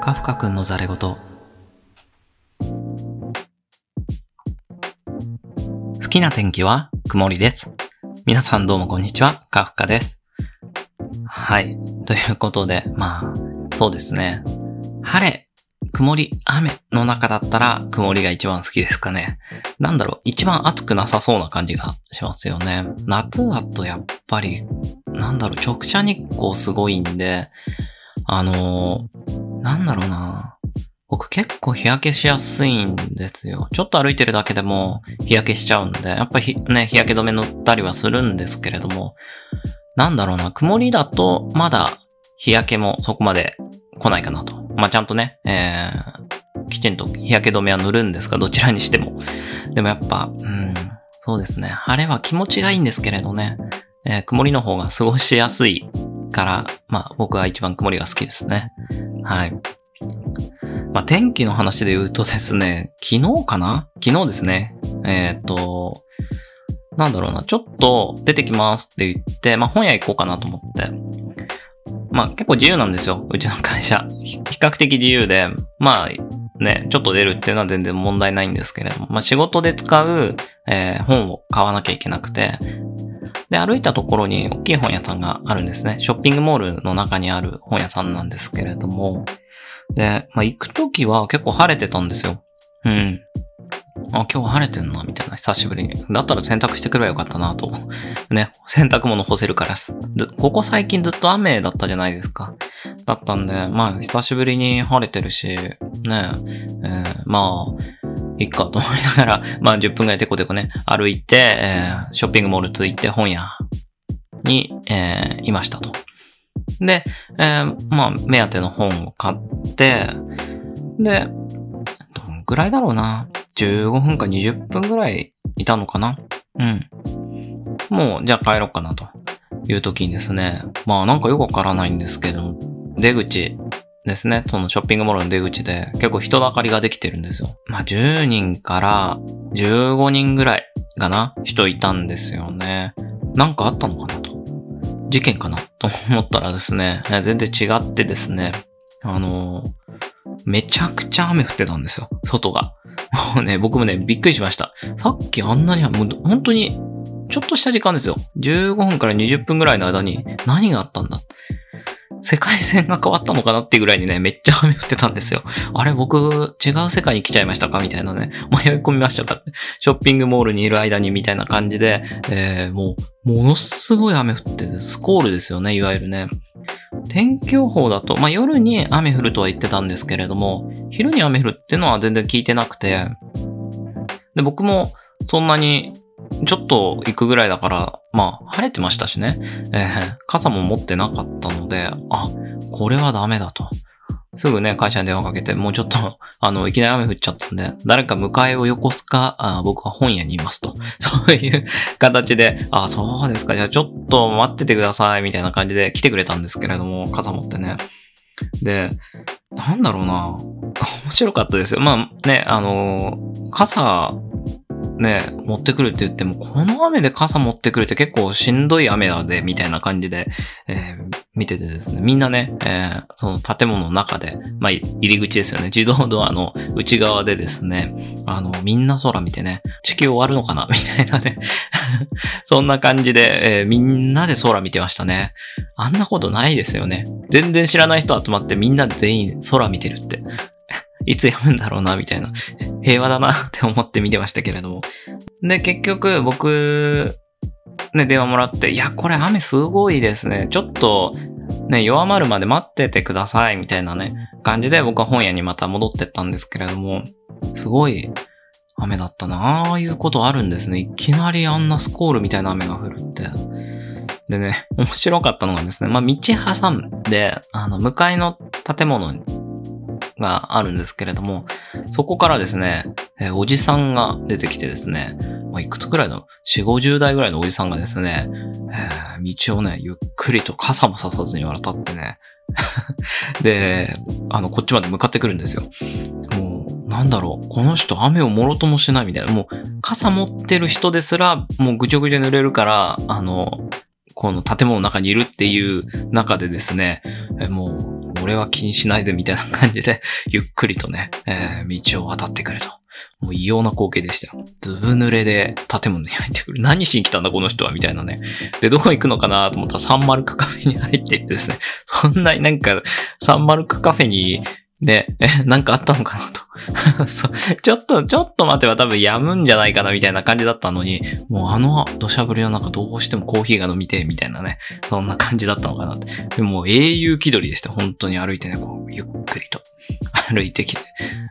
カフカくんのザレ言。好きな天気は？曇りです。皆さんどうもこんにちは、カフカです。はい。ということで、まあ、そうですね。晴れ、曇り、雨の中だったら曇りが一番好きですかね。なんだろう、一番暑くなさそうな感じがしますよね。夏だとやっぱり、なんだろう、直射日光すごいんで、あのー、なんだろうな。僕結構日焼けしやすいんですよ。ちょっと歩いてるだけでも日焼けしちゃうんで、やっぱりね、日焼け止め塗ったりはするんですけれども、なんだろうな、曇りだとまだ日焼けもそこまで来ないかなと。まあ、ちゃんとね、えー、きちんと日焼け止めは塗るんですが、どちらにしても。でもやっぱ、うん、そうですね。晴れは気持ちがいいんですけれどね、えー曇りの方が過ごしやすいから、まあ僕は一番曇りが好きですね。はい。まあ天気の話で言うとですね、昨日かな？昨日ですね。えーっと、なんだろうな、ちょっと出てきますって言って、まあ本屋行こうかなと思って。まあ結構自由なんですよ、うちの会社。比較的自由で、まあね、ちょっと出るっていうのは全然問題ないんですけれども、まあ仕事で使う、えー本を買わなきゃいけなくて、で、歩いたところに大きい本屋さんがあるんですね。ショッピングモールの中にある本屋さんなんですけれども。で、まあ、行くときは結構晴れてたんですよ。うん。あ、今日晴れてんな、みたいな、久しぶりに。だったら洗濯してくればよかったな、と。ね、洗濯物干せるから。ここ最近ずっと雨だったじゃないですか。だったんで、まあ、久しぶりに晴れてるし、ね、えーまあ、いっかと思いながら、まあ10分くらいテコテコね、歩いて、えーショッピングモール着いて本屋に、えーいましたと。で、えーまあ目当ての本を買って、で、どんぐらいだろうな。15分か20分ぐらいいたのかなうん。もう、じゃあ帰ろうかなという時にですね、まあなんかよくわからないんですけど、出口ですね。そのショッピングモールの出口で結構人だかりができてるんですよ。まあ10人から15人ぐらいかな人いたんですよね。なんかあったのかなと。事件かなと思ったらですね、全然違ってですね、あのめちゃくちゃ雨降ってたんですよ。外が。もうね、僕もね、びっくりしました。さっきあんなに、もう本当に、ちょっとした時間ですよ。15分から20分ぐらいの間に何があったんだ世界線が変わったのかなっていうぐらいにね、めっちゃ雨降ってたんですよ。あれ、僕、違う世界に来ちゃいましたか？みたいなね。迷い込みましたかって。ショッピングモールにいる間にみたいな感じで、えー、もう、ものすごい雨降ってて、スコールですよね、いわゆるね。天気予報だと、まあ、夜に雨降るとは言ってたんですけれども、昼に雨降るっていうのは全然聞いてなくて、で、僕もそんなに、ちょっと行くぐらいだから、まあ、晴れてましたしね。えー傘も持ってなかったので、あ、これはダメだと。すぐね、会社に電話かけて、もうちょっと、あの、いきなり雨降っちゃったんで、誰か迎えをよこすか、あ僕は本屋にいますと。そういう形で、あ、そうですか、じゃあちょっと待っててください、みたいな感じで来てくれたんですけれども、傘持ってね。で、なんだろうな面白かったですよ。まあね、あの、傘、ね、持ってくるって言っても、この雨で傘持ってくるって結構しんどい雨だで、みたいな感じで、えー見ててですね、みんなね、えーその建物の中で、まあ、入り口ですよね、自動ドアの内側でですね、あの、みんな空見てね、地球終わるのかな？みたいなね、そんな感じで、えーみんなで空見てましたね。あんなことないですよね。全然知らない人集まってみんなで全員空見てるって。いつやむんだろうな、みたいな。平和だなって思って見てましたけれども。で、結局、僕、ね、電話もらって、いや、これ雨すごいですね。ちょっと、ね、弱まるまで待っててください、みたいなね、感じで僕は本屋にまた戻ってったんですけれども、すごい雨だったなああいうことあるんですね。いきなりあんなスコールみたいな雨が降るって。でね、面白かったのがですね、まあ、道挟んで、あの、向かいの建物があるんですけれども、そこからですね、えーおじさんが出てきてですね、まあ、いくつくらいの、4、50代ぐらいのおじさんがですね、えー道をね、ゆっくりと傘もささずに渡ってね、で、あの、こっちまで向かってくるんですよ。もう、なんだろう、この人雨をもろともしないみたいな、もう、傘持ってる人ですら、もうぐちょぐちょ濡れるから、あの、この建物の中にいるっていう中でですね、もう、俺俺は気にしないでみたいな感じで、ゆっくりとね、えー、道を渡ってくると。もう異様な光景でしたよ。ずぶ濡れで建物に入ってくる。何しに来たんだこの人はみたいなね。で、どこ行くのかなと思ったらサンマルクカフェに入っていってですね。そんなになんか、サンマルクカフェにで、え、なんかあったのかなと そう。ちょっと、ちょっと待てば多分やむんじゃないかなみたいな感じだったのに、もうあの土砂降りの中どうしてもコーヒーが飲みてみたいなね、そんな感じだったのかなって。でも英雄気取りでした。本当に歩いてね、こう、ゆっくりと 歩いてきて、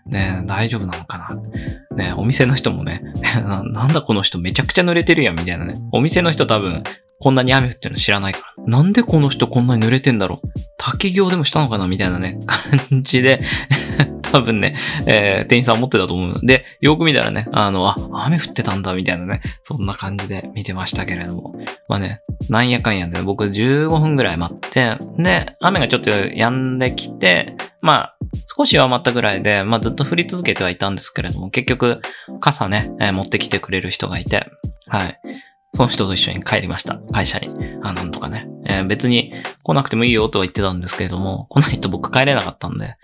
ね、大丈夫なのかな。ね、お店の人もね、なんだこの人めちゃくちゃ濡れてるやんみたいなね。お店の人多分、こんなに雨降ってるの知らないから。なんでこの人こんなに濡れてんだろう滝行でもしたのかなみたいなね、感じで 多分ね、えー、店員さん思ってたと思うの。で、よく見たらね、あの、あ、雨降ってたんだ、みたいなね、そんな感じで見てましたけれども。まあね、なんやかんやで、僕15分ぐらい待って、で、雨がちょっと止んできて、まあ、少し弱まったぐらいで、まあずっと降り続けてはいたんですけれども、結局、傘ね、えー、持ってきてくれる人がいて、はい。その人と一緒に帰りました。会社に。あ、なんとかね。えー、別に来なくてもいいよとは言ってたんですけれども、来ないと僕帰れなかったんで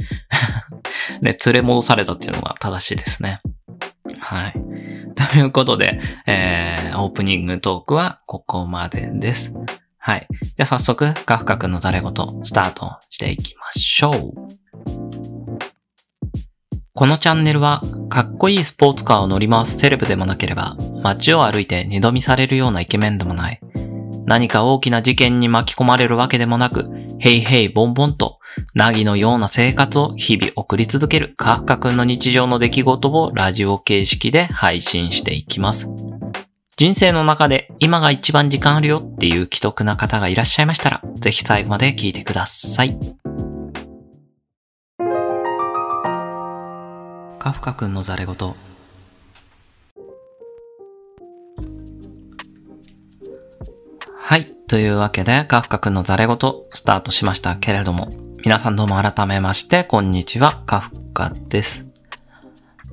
ね、連れ戻されたっていうのが正しいですね。はい。ということで、えー、オープニングトークはここまでです。はい。じゃあ早速、カフカ君のザレ言、スタートしていきましょう。このチャンネルは、かっこいいスポーツカーを乗り回すセレブでもなければ、街を歩いて二度見されるようなイケメンでもない。何か大きな事件に巻き込まれるわけでもなく、ヘイヘイボンボンと、なぎのような生活を日々送り続けるカフカ君の日常の出来事をラジオ形式で配信していきます。人生の中で今が一番時間あるよっていう既得な方がいらっしゃいましたら、ぜひ最後まで聞いてください。カフカ君のザレ言はい。というわけで、カフカ君のザレ言スタートしましたけれども、皆さんどうも改めまして、こんにちは、カフカです。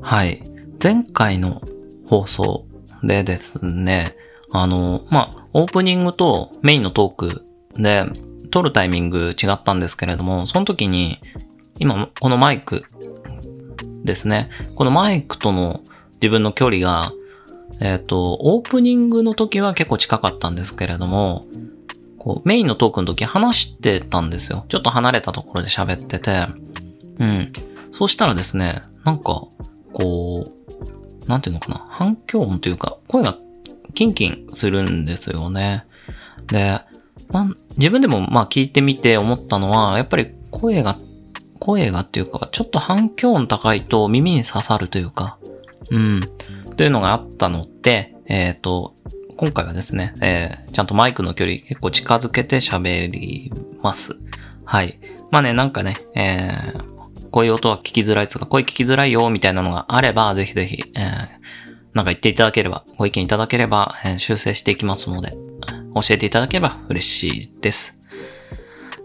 はい。前回の放送でですね、あの、まあ、オープニングとメインのトークで、撮るタイミング違ったんですけれども、その時に、今、このマイクですね。このマイクとの自分の距離が、えっ、ー、と、オープニングの時は結構近かったんですけれども、こう、メインのトークの時話してたんですよ。ちょっと離れたところで喋ってて、うん。そうしたらですね、なんか、こう、なんていうのかな、反響音というか、声がキンキンするんですよね。で、自分でもまあ聞いてみて思ったのは、やっぱり声が声がっていうか、ちょっと反響音高いと耳に刺さるというか、うん、というのがあったので、えっ、ー、と、今回はですね、えー、ちゃんとマイクの距離結構近づけて喋ります。はい。まあね、なんかね、えー、こういう音は聞きづらいつか、声聞きづらいよ、みたいなのがあれば、ぜひぜひ、えー、なんか言っていただければ、ご意見いただければ、えー、修正していきますので、教えていただければ嬉しいです。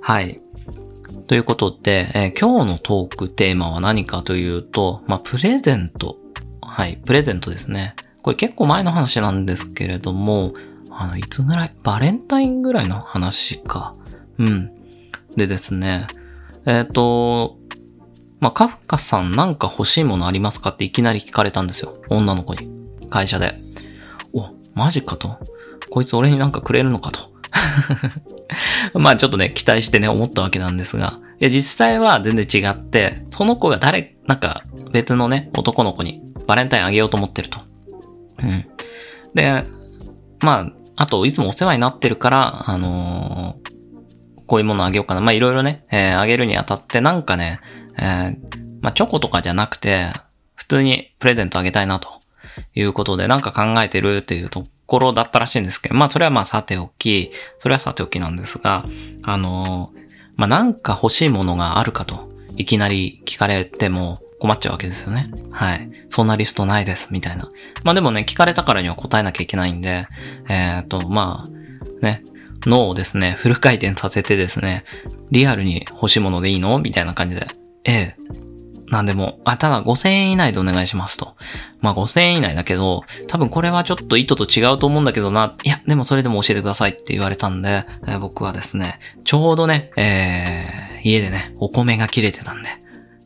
はい。ということで、えー、今日のトークテーマは何かというと、まあ、プレゼント。はい、プレゼントですね。これ結構前の話なんですけれども、あの、いつぐらい？バレンタインぐらいの話か。うん。でですね、えっ、ー、と、まあ、カフカさんなんか欲しいものありますかっていきなり聞かれたんですよ。女の子に。会社で。お、マジかと。こいつ俺になんかくれるのかと。まあちょっとね、期待してね、思ったわけなんですが、いや、実際は全然違って、その子が誰、なんか別のね、男の子にバレンタインあげようと思ってると。うん。で、まあ、あと、いつもお世話になってるから、あのー、こういうものあげようかな。まあ、いろいろね、えー、あげるにあたって、なんかね、えー、まあ、チョコとかじゃなくて、普通にプレゼントあげたいなということで、なんか考えてるっていうところだったらしいんですけど、まあそれはまあさておき、それはさておきなんですが、あの、まあなんか欲しいものがあるかと、いきなり聞かれても困っちゃうわけですよね。はい。そんなリストないです、みたいな。まあでもね、聞かれたからには答えなきゃいけないんで、えっ、ー、と、まあ、ね、脳をですね、フル回転させてですね、リアルに欲しいものでいいの？みたいな感じで、ええ、なんでも、あ、ただ5000円以内でお願いしますと。まあ5000円以内だけど、多分これはちょっと意図と違うと思うんだけどな。いや、でもそれでも教えてくださいって言われたんで、えー、僕はですね、ちょうどね、えー、家でね、お米が切れてたんで、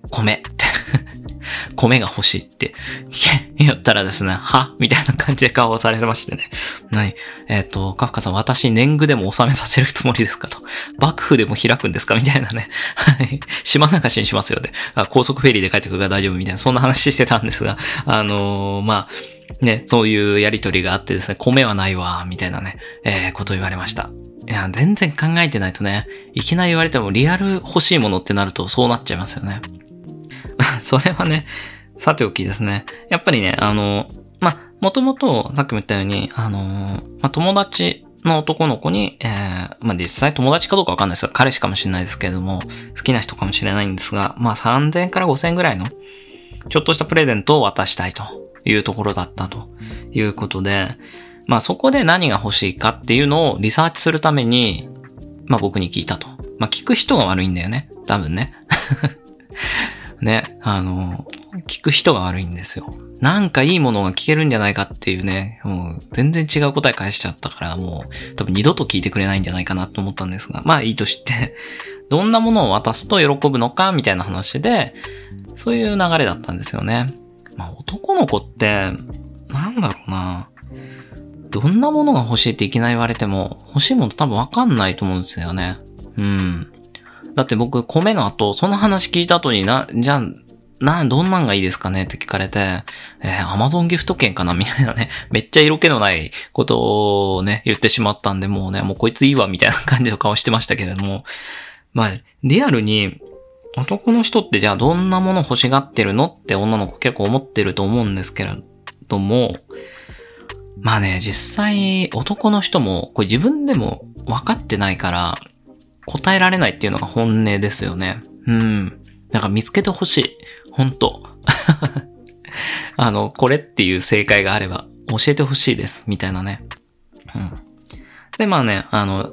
米って 米が欲しいって 言ったらですね、は？みたいな感じで顔をされてましてね。何えっ、ー、と、カフカさん、私年貢でも納めさせるつもりですかと。幕府でも開くんですか？みたいなね。はい。島流しにしますよね。高速フェリーで帰ってくるから大丈夫みたいな、そんな話してたんですが、あのー、まあ、ね、そういうやりとりがあってですね、米はないわ、みたいなね、えー、こと言われました。いや、全然考えてないとね、いきなり言われてもリアル欲しいものってなるとそうなっちゃいますよね。それはね、さておきですね。やっぱりね、あの、まあ、もともと、さっきも言ったように、あの、ま、友達の男の子に、えー、ま、実際友達かどうかわかんないですが、彼氏かもしれないですけれども、好きな人かもしれないんですが、まあ、3000から5000ぐらいの、ちょっとしたプレゼントを渡したいというところだったということで、まあ、そこで何が欲しいかっていうのをリサーチするために、まあ、僕に聞いたと。まあ、聞く人が悪いんだよね。多分ね。ね、あの、聞く人が悪いんですよ。なんかいいものが聞けるんじゃないかっていうね、もう全然違う答え返しちゃったから、もう多分二度と聞いてくれないんじゃないかなと思ったんですが、まあいいとして、どんなものを渡すと喜ぶのかみたいな話で、そういう流れだったんですよね。まあ男の子って、なんだろうな。どんなものが欲しいっていきなり言われても、欲しいもの多分わかんないと思うんですよね。うん。だって僕、米の後、その話聞いた後にな、じゃあ、な、どんなんがいいですかね？って聞かれて、えー、アマゾンギフト券かな？みたいなね、めっちゃ色気のないことをね、言ってしまったんで、もうね、もうこいついいわ、みたいな感じの顔してましたけれども、まあ、リアルに、男の人ってじゃあどんなもの欲しがってるの？って女の子結構思ってると思うんですけれども、まあね、実際男の人もこれ自分でも分かってないから答えられないっていうのが本音ですよね。うん。だから見つけてほしい。本当 あの、これっていう正解があれば教えてほしいです。みたいなね。うん。で、まあね、あの、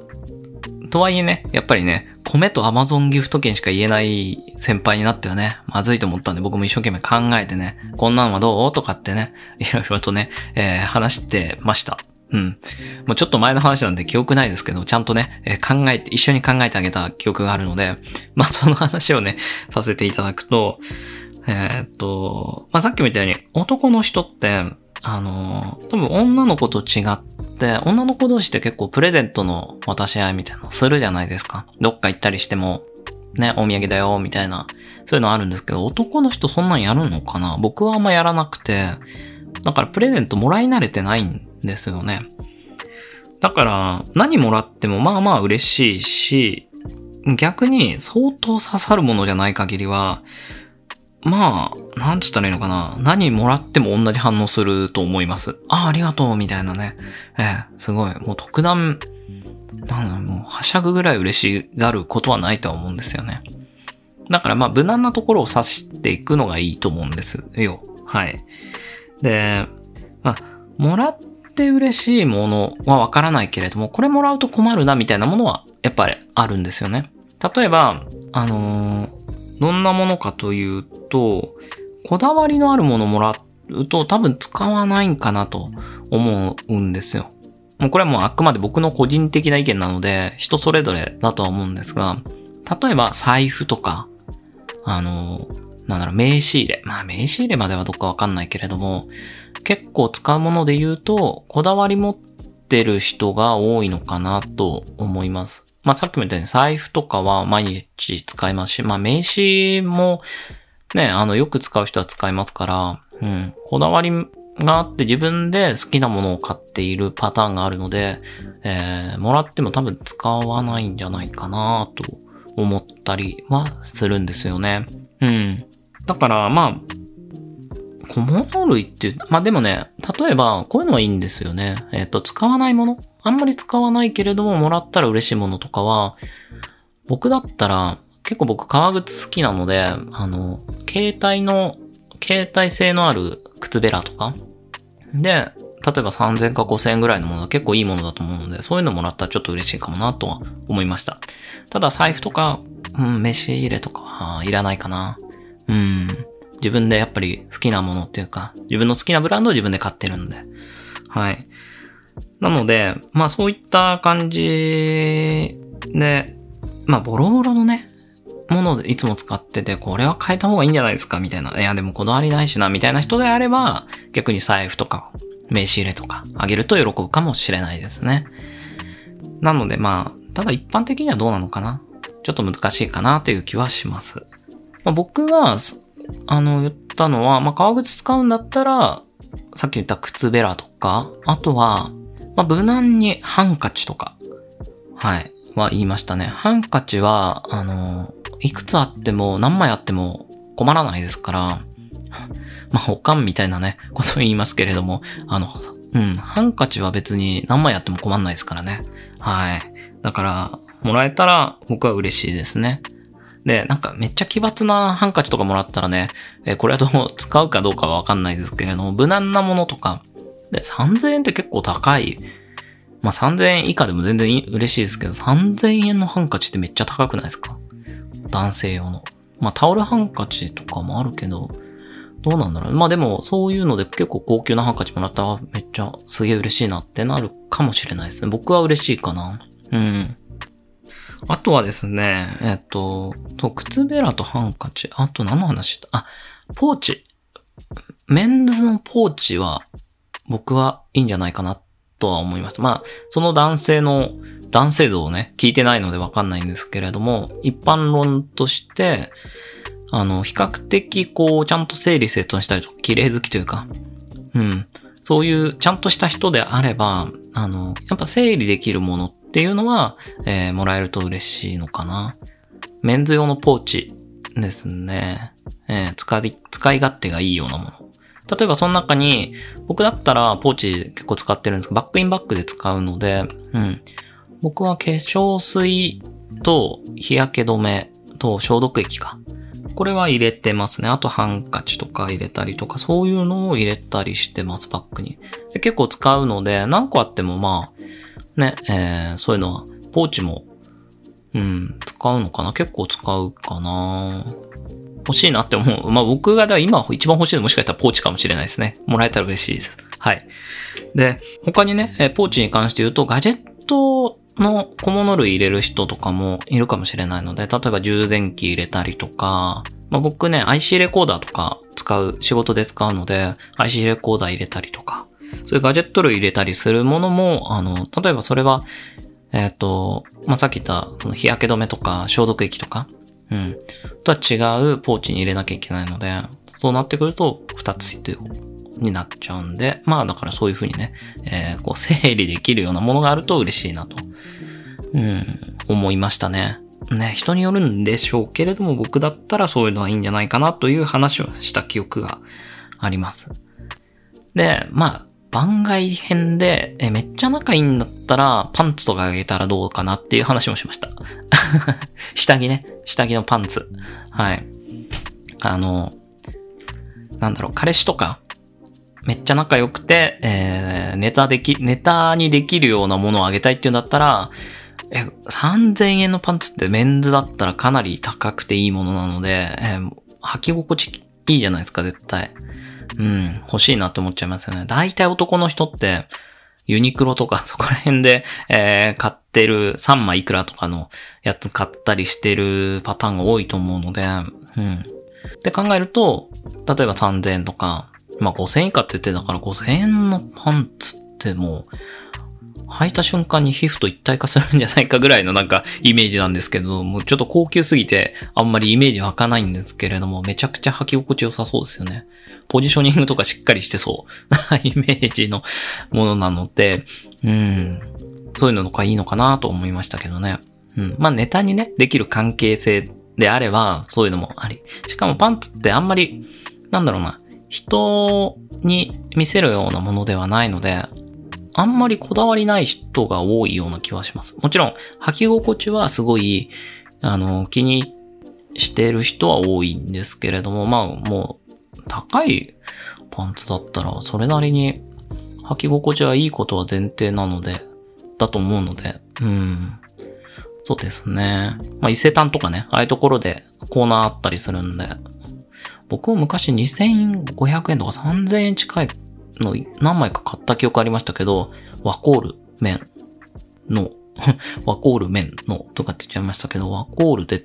とはいえね、やっぱりね、米とアマゾンギフト券しか言えない先輩になってはね、まずいと思ったんで僕も一生懸命考えてね、こんなのはどう？とかってね、いろいろとね、えー、話してました。うん。もうちょっと前の話なんで記憶ないですけど、ちゃんとね、えー、考えて、一緒に考えてあげた記憶があるので、まあその話をね、させていただくと、えー、っと、まあさっきも言ったように、男の人って、あの、多分女の子と違って、女の子同士って結構プレゼントの渡し合いみたいなのするじゃないですか。どっか行ったりしても、ね、お土産だよ、みたいな、そういうのあるんですけど、男の人そんなんやるのかな？僕はあんまやらなくて、だからプレゼントもらい慣れてないんですよね。だから、何もらってもまあまあ嬉しいし、逆に相当刺さるものじゃない限りは、まあ、なんつったらいいのかな。何もらっても同じ反応すると思います。ああ、ありがとう、みたいなね。ええ、すごい。もう特段、なんだもう、はしゃぐぐらい嬉しがることはないとは思うんですよね。だからまあ、無難なところを指していくのがいいと思うんですよ。はい。で、まあ、もらって嬉しいものはわからないけれども、これもらうと困るなみたいなものはやっぱりあるんですよね。例えば、あのー、どんなものかというと、こだわりのあるものもらうと多分使わないんかなと思うんですよ。もうこれはもうあくまで僕の個人的な意見なので、人それぞれだとは思うんですが、例えば財布とか、あのー、なんだろう、名刺入れ。まあ名刺入れまではどっかわかんないけれども、結構使うもので言うと、こだわり持ってる人が多いのかなと思います。まあさっきも言ったように財布とかは毎日使いますし、まあ名刺もね、あのよく使う人は使いますから、うん、こだわりがあって自分で好きなものを買っているパターンがあるので、えー、もらっても多分使わないんじゃないかなと思ったりはするんですよね。うん。だから、まあ、小物類っていう、まあでもね、例えば、こういうのはいいんですよね。えっ、ー、と、使わないものあんまり使わないけれども、もらったら嬉しいものとかは、僕だったら、結構僕革靴好きなので、あの、携帯の、携帯性のある靴べらとか、で、例えば3000か5000円ぐらいのものは結構いいものだと思うので、そういうのもらったらちょっと嬉しいかもなとは思いました。ただ財布とか、うん、飯入れとかはいらないかな。うん。自分でやっぱり好きなものっていうか、自分の好きなブランドを自分で買ってるんで。はい。なので、まあそういった感じで、まあボロボロのね、ものをいつも使ってて、これは変えた方がいいんじゃないですかみたいな。いや、でもこだわりないしな、みたいな人であれば、逆に財布とか、名刺入れとか、あげると喜ぶかもしれないですね。なのでまあ、ただ一般的にはどうなのかなちょっと難しいかなという気はします。まあ、僕が、あの、言ったのは、まあ、革靴使うんだったら、さっき言った靴べらとか、あとは、まあ、無難にハンカチとか、はい、は言いましたね。ハンカチは、あの、いくつあっても、何枚あっても困らないですから、まあ、おかんみたいなね、ことを言いますけれども、あの、うん、ハンカチは別に何枚あっても困んないですからね。はい。だから、もらえたら僕は嬉しいですね。で、なんかめっちゃ奇抜なハンカチとかもらったらね、えこれはどう使うかどうかはわかんないですけれども、無難なものとか、で、3000円って結構高い。まあ、3000円以下でも全然嬉しいですけど、3000円のハンカチってめっちゃ高くないですか？男性用の。まあ、タオルハンカチとかもあるけど、どうなんだろう。まあでも、そういうので結構高級なハンカチもらったらめっちゃすげえ嬉しいなってなるかもしれないですね。僕は嬉しいかな。うん。あとはですね、えっと、と、靴べらとハンカチ。あと何の話したあ、ポーチ。メンズのポーチは、僕はいいんじゃないかなとは思います。まあ、その男性の、男性像をね、聞いてないのでわかんないんですけれども、一般論として、あの、比較的こう、ちゃんと整理整頓したりとか、綺麗好きというか、うん。そういうちゃんとした人であれば、あの、やっぱ整理できるものっっていうのは、えー、もらえると嬉しいのかな。メンズ用のポーチですね。えー、使い、使い勝手がいいようなもの。例えばその中に、僕だったらポーチ結構使ってるんですけど、バックインバックで使うので、うん。僕は化粧水と日焼け止めと消毒液か。これは入れてますね。あとハンカチとか入れたりとか、そういうのを入れたりしてます、バッグに。で結構使うので、何個あってもまあ、ね、えー、そういうのは、ポーチも、うん、使うのかな？結構使うかな欲しいなって思う。まあ僕がだ今一番欲しいのもしかしたらポーチかもしれないですね。もらえたら嬉しいです。はい。で、他にね、えポーチに関して言うと、ガジェットの小物類入れる人とかもいるかもしれないので、例えば充電器入れたりとか、まあ、僕ね、IC レコーダーとか使う、仕事で使うので、IC レコーダー入れたりとか、そういうガジェット類入れたりするものも、あの、例えばそれは、えっ、ー、と、まあ、さっき言った、その日焼け止めとか消毒液とか、うん、とは違うポーチに入れなきゃいけないので、そうなってくると2つ必要になっちゃうんで、まあだからそういうふうにね、えー、こう整理できるようなものがあると嬉しいなと、うん、思いましたね。ね、人によるんでしょうけれども、僕だったらそういうのはいいんじゃないかなという話をした記憶があります。で、まあ、番外編で、え、めっちゃ仲いいんだったら、パンツとかあげたらどうかなっていう話もしました。下着ね。下着のパンツ。はい。あの、なんだろう、彼氏とか、めっちゃ仲良くて、えー、ネタでき、ネタにできるようなものをあげたいっていうんだったら、え、3000円のパンツってメンズだったらかなり高くていいものなので、えー、履き心地いいじゃないですか、絶対。うん、欲しいなって思っちゃいますよね。大体男の人って、ユニクロとか そこら辺で、えー、買ってる3枚いくらとかのやつ買ったりしてるパターンが多いと思うので、うん。で考えると、例えば3000円とか、まあ5000円以下って言ってたから5000円のパンツってもう、履いた瞬間に皮膚と一体化するんじゃないかぐらいのなんかイメージなんですけど、もちょっと高級すぎてあんまりイメージ湧かないんですけれども、めちゃくちゃ履き心地良さそうですよね。ポジショニングとかしっかりしてそう イメージのものなので、うん、そういうのとかいいのかなと思いましたけどね。うん。まあネタにね、できる関係性であれば、そういうのもあり。しかもパンツってあんまり、なんだろうな、人に見せるようなものではないので、あんまりこだわりない人が多いような気はします。もちろん、履き心地はすごい、あの、気にしてる人は多いんですけれども、まあ、もう、高いパンツだったら、それなりに履き心地はいいことは前提なので、だと思うので、うん。そうですね。まあ、伊勢丹とかね、ああいうところでコーナーあったりするんで、僕も昔2500円とか3000円近いの何枚か買った記憶ありましたけど、ワコール麺の ワコール麺のとかって言っちゃいましたけど、ワコールで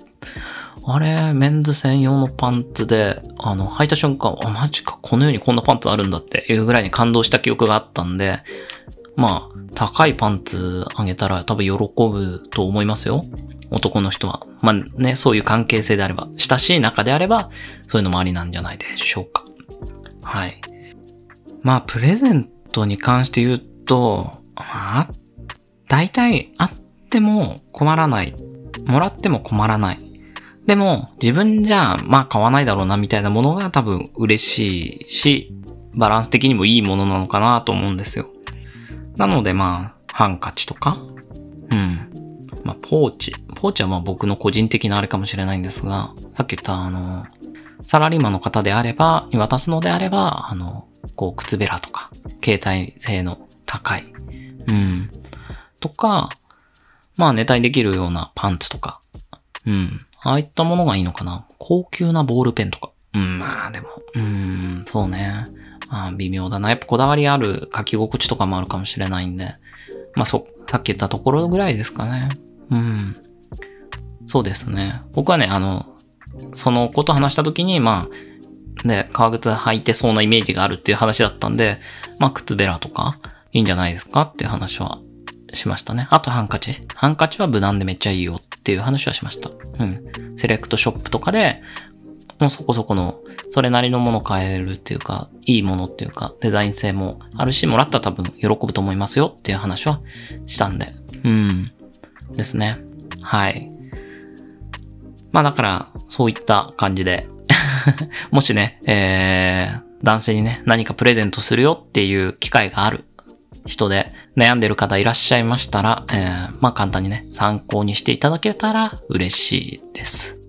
あれ、メンズ専用のパンツで、あの、履いた瞬間、あ、マジか、この世にこんなパンツあるんだっていうぐらいに感動した記憶があったんで、まあ、高いパンツあげたら多分喜ぶと思いますよ。男の人は。まあね、そういう関係性であれば、親しい仲であれば、そういうのもありなんじゃないでしょうか。はい。まあ、プレゼントに関して言うと、まあ、大体あっても困らない。もらっても困らない。でも、自分じゃ、まあ買わないだろうなみたいなものが多分嬉しいし、バランス的にもいいものなのかなと思うんですよ。なのでまあ、ハンカチとか、うん。まあ、ポーチ。ポーチはまあ僕の個人的なあれかもしれないんですが、さっき言ったあの、サラリーマンの方であれば、に渡すのであれば、あの、こう、靴べらとか、携帯性の高い、うん。とか、まあ、ネタにできるようなパンツとか、うん。ああいったものがいいのかな。高級なボールペンとか。うん、まあでも、うん、そうね。あ微妙だな。やっぱこだわりある書き心地とかもあるかもしれないんで。まあそ、さっき言ったところぐらいですかね。うん。そうですね。僕はね、あの、そのこと話した時に、まあ、で、革靴履いてそうなイメージがあるっていう話だったんで、まあ、靴べらとか、いいんじゃないですかっていう話はしましたね。あとハンカチ。ハンカチは無難でめっちゃいいよっていう話はしました。うん。セレクトショップとかで、もうそこそこの、それなりのもの買えるっていうか、いいものっていうか、デザイン性もあるし、もらったら多分喜ぶと思いますよっていう話はしたんで。うん。ですね。はい。まあだから、そういった感じで もしね、えー、男性にね、何かプレゼントするよっていう機会がある人で悩んでる方いらっしゃいましたら、えー、まあ簡単にね、参考にしていただけたら嬉しいです。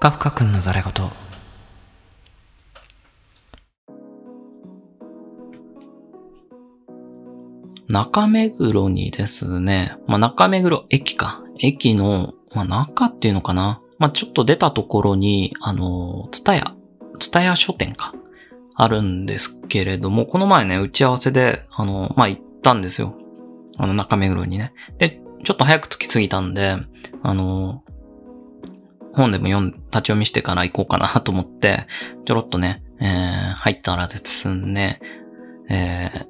カフカ君のザレ言。中目黒にですね、まあ、中目黒駅か。駅の、まあ、中っていうのかな？まあ、ちょっと出たところに、あの、ツタヤ、ツタヤ書店か。あるんですけれども、この前ね、打ち合わせで、あの、まあ、行ったんですよ。あの、中目黒にね。で、ちょっと早く着きすぎたんで、あの、本でも読ん、立ち読みしてから行こうかなと思って、ちょろっとね、えー、入ったらですね、えー、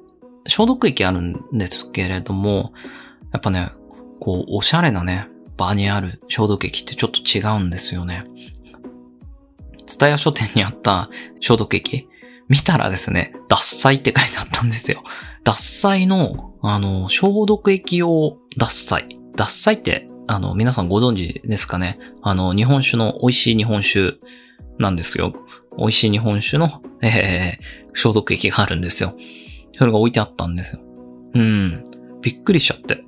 消毒液あるんですけれども、やっぱね、こう、おしゃれなね、場にある消毒液ってちょっと違うんですよね。ツタヤ書店にあった消毒液？見たらですね、脱菜って書いてあったんですよ。脱菜の、あの、消毒液用脱菜。脱菜って、あの、皆さんご存知ですかね？あの、日本酒の美味しい日本酒なんですよ。美味しい日本酒の、えー、消毒液があるんですよ。それが置いてあったんですよ。うん。びっくりしちゃって。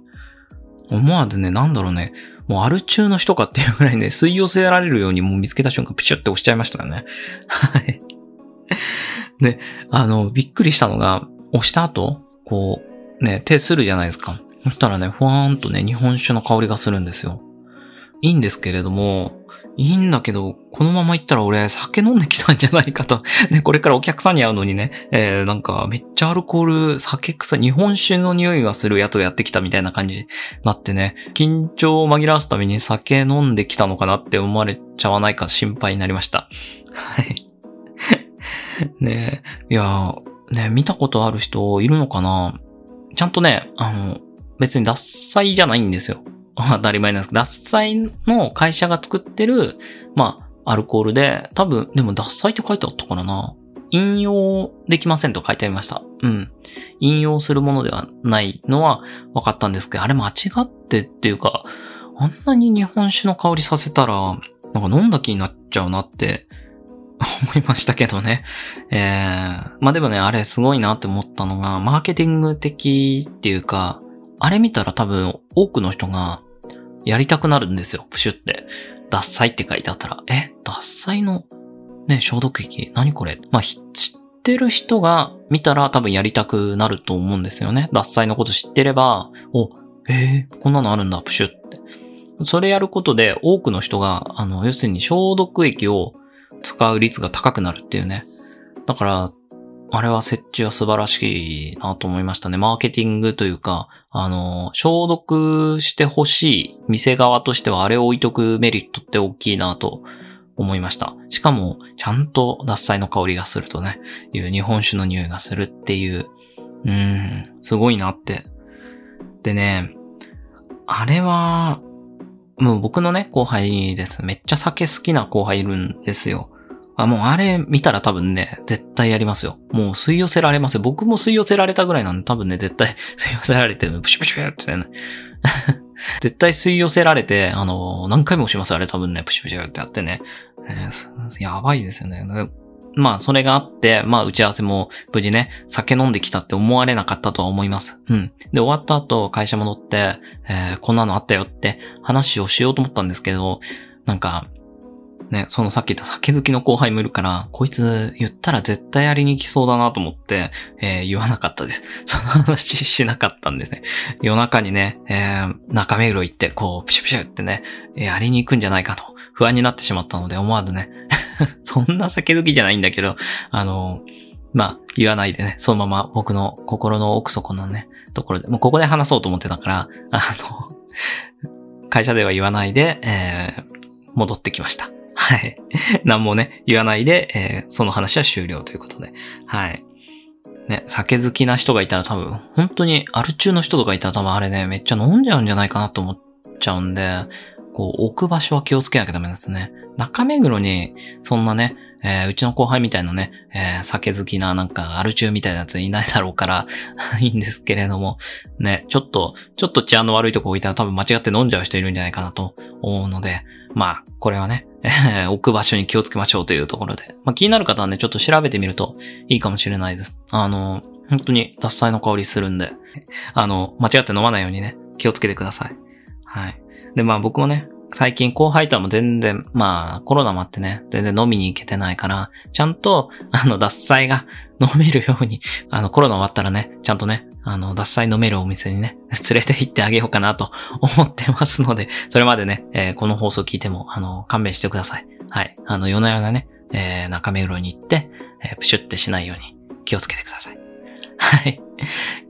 思わずね、なんだろうね。もうアル中の人かっていうぐらいね、吸い寄せられるようにもう見つけた瞬間、プチュって押しちゃいましたよね。はい。で、あの、びっくりしたのが、押した後、こう、ね、手するじゃないですか。そしたらね、ふわーんとね、日本酒の香りがするんですよ。いいんですけれども、いいんだけど、このまま行ったら俺酒飲んできたんじゃないかと。ね、これからお客さんに会うのにね、えー、なんかめっちゃアルコール、酒臭い、日本酒の匂いがするやつをやってきたみたいな感じになってね、緊張を紛らわすために酒飲んできたのかなって思われちゃわないか心配になりました。はい。ねいやね見たことある人いるのかなちゃんとね、あの、別に脱菜じゃないんですよ。当たり前なんですけど、脱菜の会社が作ってる、まあ、アルコールで、多分、でも脱菜って書いてあったからな。引用できませんと書いてありました。うん。引用するものではないのは分かったんですけど、あれ間違ってっていうか、あんなに日本酒の香りさせたら、なんか飲んだ気になっちゃうなって思いましたけどね。えー、まあでもね、あれすごいなって思ったのが、マーケティング的っていうか、あれ見たら多分多くの人がやりたくなるんですよ。プシュって。脱菜って書いてあったら、え、脱菜のね、消毒液？何これ？まあ、知ってる人が見たら多分やりたくなると思うんですよね。脱菜のこと知ってれば、お、えー、こんなのあるんだ、プシュって。それやることで多くの人が、あの、要するに消毒液を使う率が高くなるっていうね。だから、あれは設置は素晴らしいなと思いましたね。マーケティングというか、あの、消毒してほしい店側としてはあれを置いとくメリットって大きいなと思いました。しかも、ちゃんと脱菜の香りがするとね、いう日本酒の匂いがするっていう、うーん、すごいなって。でね、あれは、もう僕のね、後輩です。めっちゃ酒好きな後輩いるんですよ。あ、もうあれ見たら多分ね、絶対やりますよ。もう吸い寄せられますよ。僕も吸い寄せられたぐらいなんで多分ね、絶対 吸い寄せられて、プシュプシュってね。絶対吸い寄せられて、あの、何回も押します、あれ多分ね、プシュプシュってやってね。えー、やばいですよね。まあ、それがあって、まあ、打ち合わせも無事ね、酒飲んできたって思われなかったとは思います。うん。で、終わった後、会社戻って、えー、こんなのあったよって話をしようと思ったんですけど、なんか、ね、そのさっき言った酒好きの後輩もいるから、こいつ言ったら絶対やりに来そうだなと思って、えー、言わなかったです。その話しなかったんですね。夜中にね、えー、中目黒行って、こう、プシュプシュってね、やりに行くんじゃないかと不安になってしまったので、思わずね、そんな酒好きじゃないんだけど、あの、まあ、言わないでね、そのまま僕の心の奥底のね、ところで、もうここで話そうと思ってたから、あの、会社では言わないで、えー、戻ってきました。はい。何もね、言わないで、えー、その話は終了ということで。はい。ね、酒好きな人がいたら多分、本当にアル中の人とかいたら多分あれね、めっちゃ飲んじゃうんじゃないかなと思っちゃうんで、こう、置く場所は気をつけなきゃダメですね。中目黒に、そんなね、えー、うちの後輩みたいなね、えー、酒好きななんかアル中みたいなやついないだろうから いいんですけれども、ね、ちょっと、ちょっと治安の悪いとこ置いたら多分間違って飲んじゃう人いるんじゃないかなと思うので、まあ、これはね、置く場所に気をつけましょうというところで、まあ気になる方はね、ちょっと調べてみるといいかもしれないです。あの、本当に脱菜の香りするんで、あの、間違って飲まないようにね、気をつけてください。はい。で、まあ僕もね、最近後輩とはも全然、まあコロナもあってね、全然飲みに行けてないから、ちゃんと、あの、脱菜が 飲めるように、あの、コロナ終わったらね、ちゃんとね、あの、脱菜飲めるお店にね、連れて行ってあげようかなと 思ってますので、それまでね、えー、この放送聞いても、あの、勘弁してください。はい。あの、夜な夜なね、えー、中目黒に行って、えー、プシュってしないように気をつけてください。はい。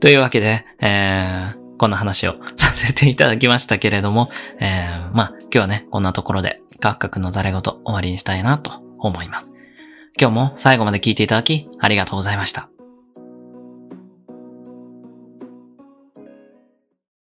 というわけで、えー、こんな話をさ せていただきましたけれども、えー、まあ、今日はね、こんなところで、カクカクのザレ言終わりにしたいなと思います。今日も最後まで聞いていただき、ありがとうございました。